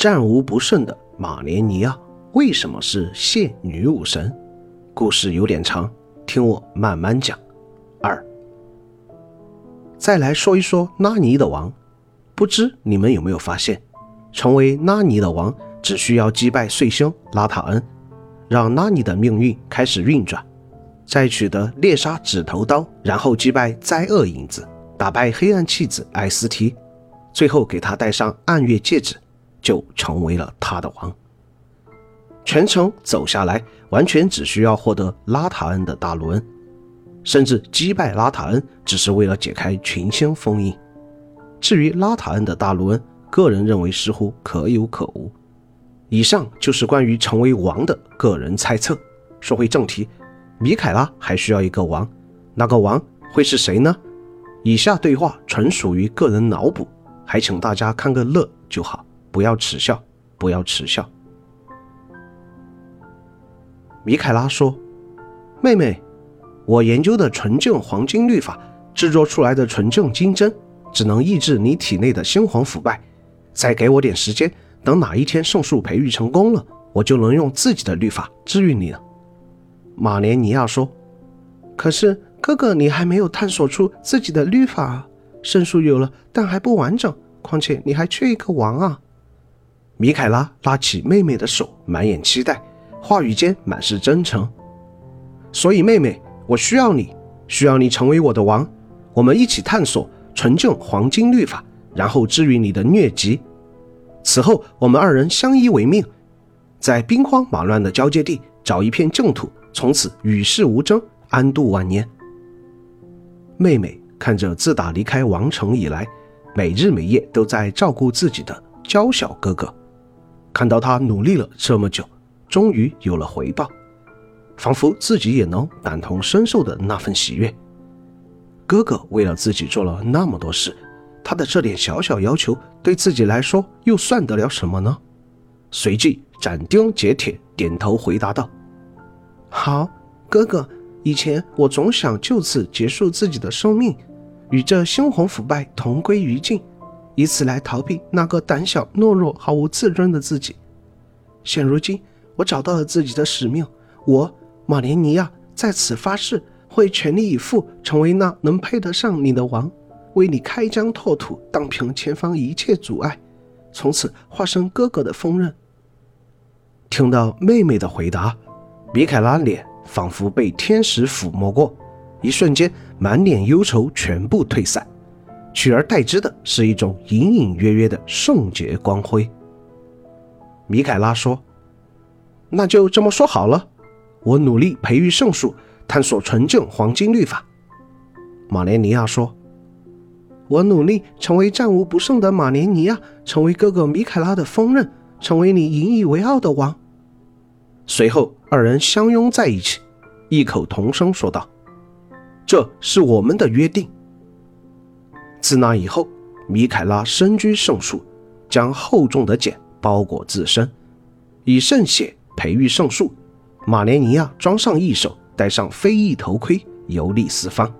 战无不胜的马连尼亚为什么是现女武神？故事有点长，听我慢慢讲。二，再来说一说拉尼的王。不知你们有没有发现，成为拉尼的王只需要击败碎星拉塔恩，让拉尼的命运开始运转，再取得猎杀指头刀，然后击败灾厄影子，打败黑暗弃子艾斯提，最后给他戴上暗月戒指。就成为了他的王。全程走下来，完全只需要获得拉塔恩的大卢恩，甚至击败拉塔恩只是为了解开群星封印。至于拉塔恩的大卢恩，个人认为似乎可有可无。以上就是关于成为王的个人猜测。说回正题，米凯拉还需要一个王，那个王会是谁呢？以下对话纯属于个人脑补，还请大家看个乐就好。不要耻笑，不要耻笑。米凯拉说：“妹妹，我研究的纯正黄金律法制作出来的纯正金针，只能抑制你体内的星皇腐败。再给我点时间，等哪一天圣树培育成功了，我就能用自己的律法治愈你了。”马连尼亚说：“可是哥哥，你还没有探索出自己的律法，圣树有了，但还不完整。况且你还缺一个王啊。”米凯拉拉起妹妹的手，满眼期待，话语间满是真诚。所以，妹妹，我需要你，需要你成为我的王，我们一起探索纯正黄金律法，然后治愈你的疟疾。此后，我们二人相依为命，在兵荒马乱的交界地找一片净土，从此与世无争，安度晚年。妹妹看着自打离开王城以来，每日每夜都在照顾自己的娇小哥哥。看到他努力了这么久，终于有了回报，仿佛自己也能感同身受的那份喜悦。哥哥为了自己做了那么多事，他的这点小小要求对自己来说又算得了什么呢？随即斩钉截铁点头回答道：“好，哥哥。以前我总想就此结束自己的生命，与这猩红腐败同归于尽。”以此来逃避那个胆小懦弱、毫无自尊的自己。现如今，我找到了自己的使命。我马连尼亚在此发誓，会全力以赴，成为那能配得上你的王，为你开疆拓土，荡平前方一切阻碍，从此化身哥哥的锋刃。听到妹妹的回答，米凯拉脸仿佛被天使抚摸过，一瞬间，满脸忧愁全部退散。取而代之的是一种隐隐约约的圣洁光辉。米凯拉说：“那就这么说好了，我努力培育圣树，探索纯正黄金律法。”马连尼亚说：“我努力成为战无不胜的马连尼亚，成为哥哥米凯拉的锋刃，成为你引以为傲的王。”随后，二人相拥在一起，异口同声说道：“这是我们的约定。”自那以后，米凯拉身居圣树，将厚重的茧包裹自身，以圣血培育圣树。马连尼亚装上翼手，戴上飞翼头盔，游历四方，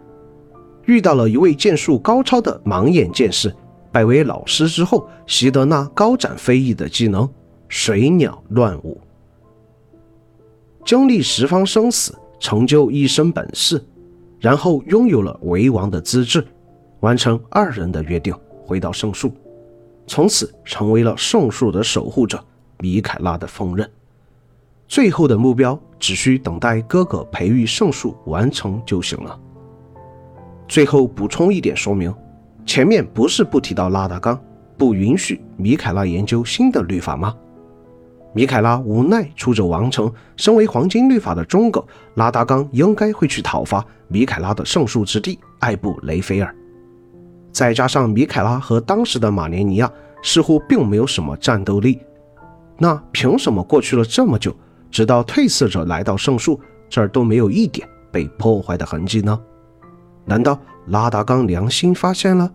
遇到了一位剑术高超的盲眼剑士，拜为老师之后，习得那高展飞翼的技能——水鸟乱舞。经历十方生死，成就一身本事，然后拥有了为王的资质。完成二人的约定，回到圣树，从此成为了圣树的守护者米凯拉的锋刃。最后的目标只需等待哥哥培育圣树完成就行了。最后补充一点说明，前面不是不提到拉达冈不允许米凯拉研究新的律法吗？米凯拉无奈出走王城，身为黄金律法的忠狗，拉达冈应该会去讨伐米凯拉的圣树之地艾布雷菲尔。再加上米凯拉和当时的马连尼亚似乎并没有什么战斗力，那凭什么过去了这么久，直到褪色者来到圣树这儿都没有一点被破坏的痕迹呢？难道拉达冈良心发现了？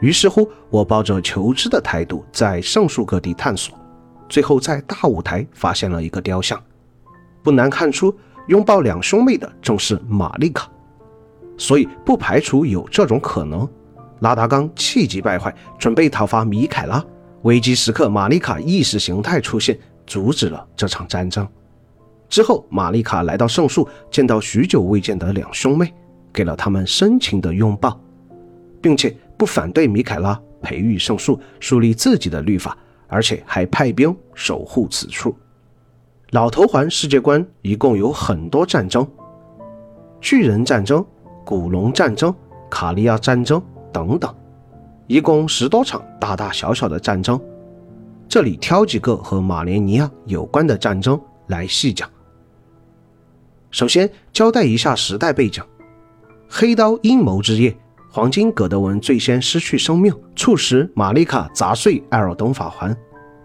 于是乎，我抱着求知的态度在圣树各地探索，最后在大舞台发现了一个雕像，不难看出，拥抱两兄妹的正是玛丽卡，所以不排除有这种可能。拉达冈气急败坏，准备讨伐米凯拉，危机时刻，玛丽卡意识形态出现，阻止了这场战争。之后，玛丽卡来到圣树，见到许久未见的两兄妹，给了他们深情的拥抱，并且不反对米凯拉培育圣树，树立自己的律法，而且还派兵守护此处。老头环世界观一共有很多战争：巨人战争、古龙战争、卡利亚战争等等，一共十多场大大小小的战争。这里挑几个和马连尼亚有关的战争来细讲。首先交代一下时代背景：黑刀阴谋之夜，黄金葛德文最先失去生命，促使玛丽卡砸碎艾尔登法环，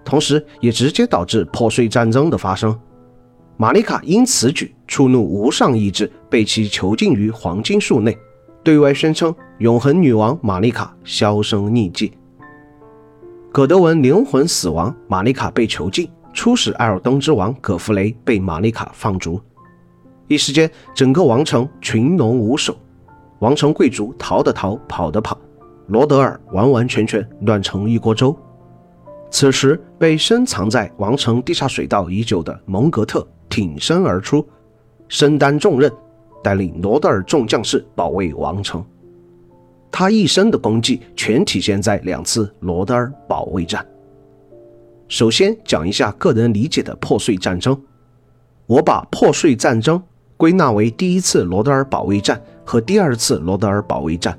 同时也直接导致破碎战争的发生。玛丽卡因此举触怒无上意志，被其囚禁于黄金树内，对外宣称永恒女王玛丽卡销声匿迹。葛德文灵魂死亡，玛丽卡被囚禁，初始艾尔登之王葛弗雷被玛丽卡放逐。一时间，整个王城群龙无首，王城贵族逃的逃，跑的跑，罗德尔完完全全乱成一锅粥。此时，被深藏在王城地下水道已久的蒙格特挺身而出，身担重任，带领罗德尔众将士保卫王城。他一生的功绩全体现在两次罗德尔保卫战。首先讲一下个人理解的破碎战争，我把破碎战争。归纳为第一次罗德尔保卫战和第二次罗德尔保卫战。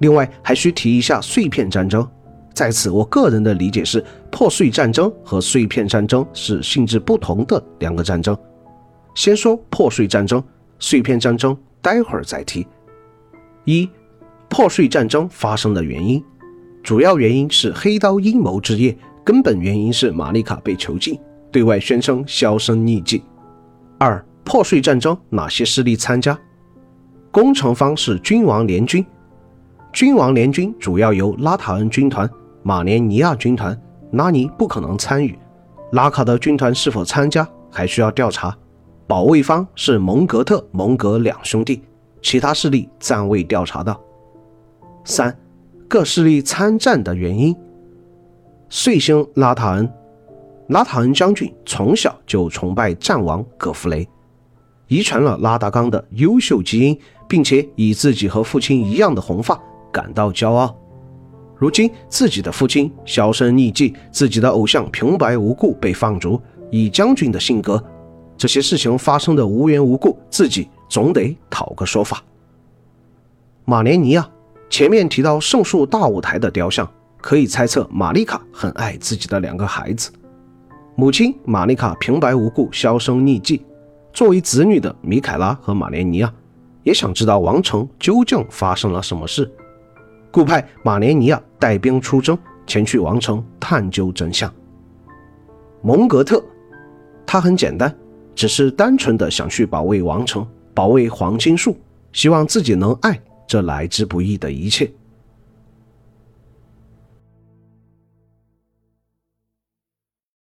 另外，还需提一下碎片战争。在此，我个人的理解是，破碎战争和碎片战争是性质不同的两个战争。先说破碎战争，碎片战争待会儿再提。一、破碎战争发生的原因，主要原因是黑刀阴谋之夜，根本原因是玛丽卡被囚禁，对外宣称销声匿迹。二。破碎战争哪些势力参加？攻城方是君王联军，君王联军主要由拉塔恩军团、马连尼亚军团，拉尼不可能参与。拉卡德军团是否参加还需要调查。保卫方是蒙格特、蒙格两兄弟，其他势力暂未调查到。三，各势力参战的原因。岁星拉塔恩，拉塔恩将军从小就崇拜战王葛弗雷。遗传了拉达冈的优秀基因，并且以自己和父亲一样的红发感到骄傲。如今自己的父亲销声匿迹，自己的偶像平白无故被放逐，以将军的性格，这些事情发生的无缘无故，自己总得讨个说法。马连尼亚前面提到圣树大舞台的雕像，可以猜测玛丽卡很爱自己的两个孩子，母亲玛丽卡平白无故销声匿迹。作为子女的米凯拉和马连尼亚也想知道王城究竟发生了什么事，故派马连尼亚带兵出征，前去王城探究真相。蒙格特，他很简单，只是单纯的想去保卫王城，保卫黄金树，希望自己能爱这来之不易的一切。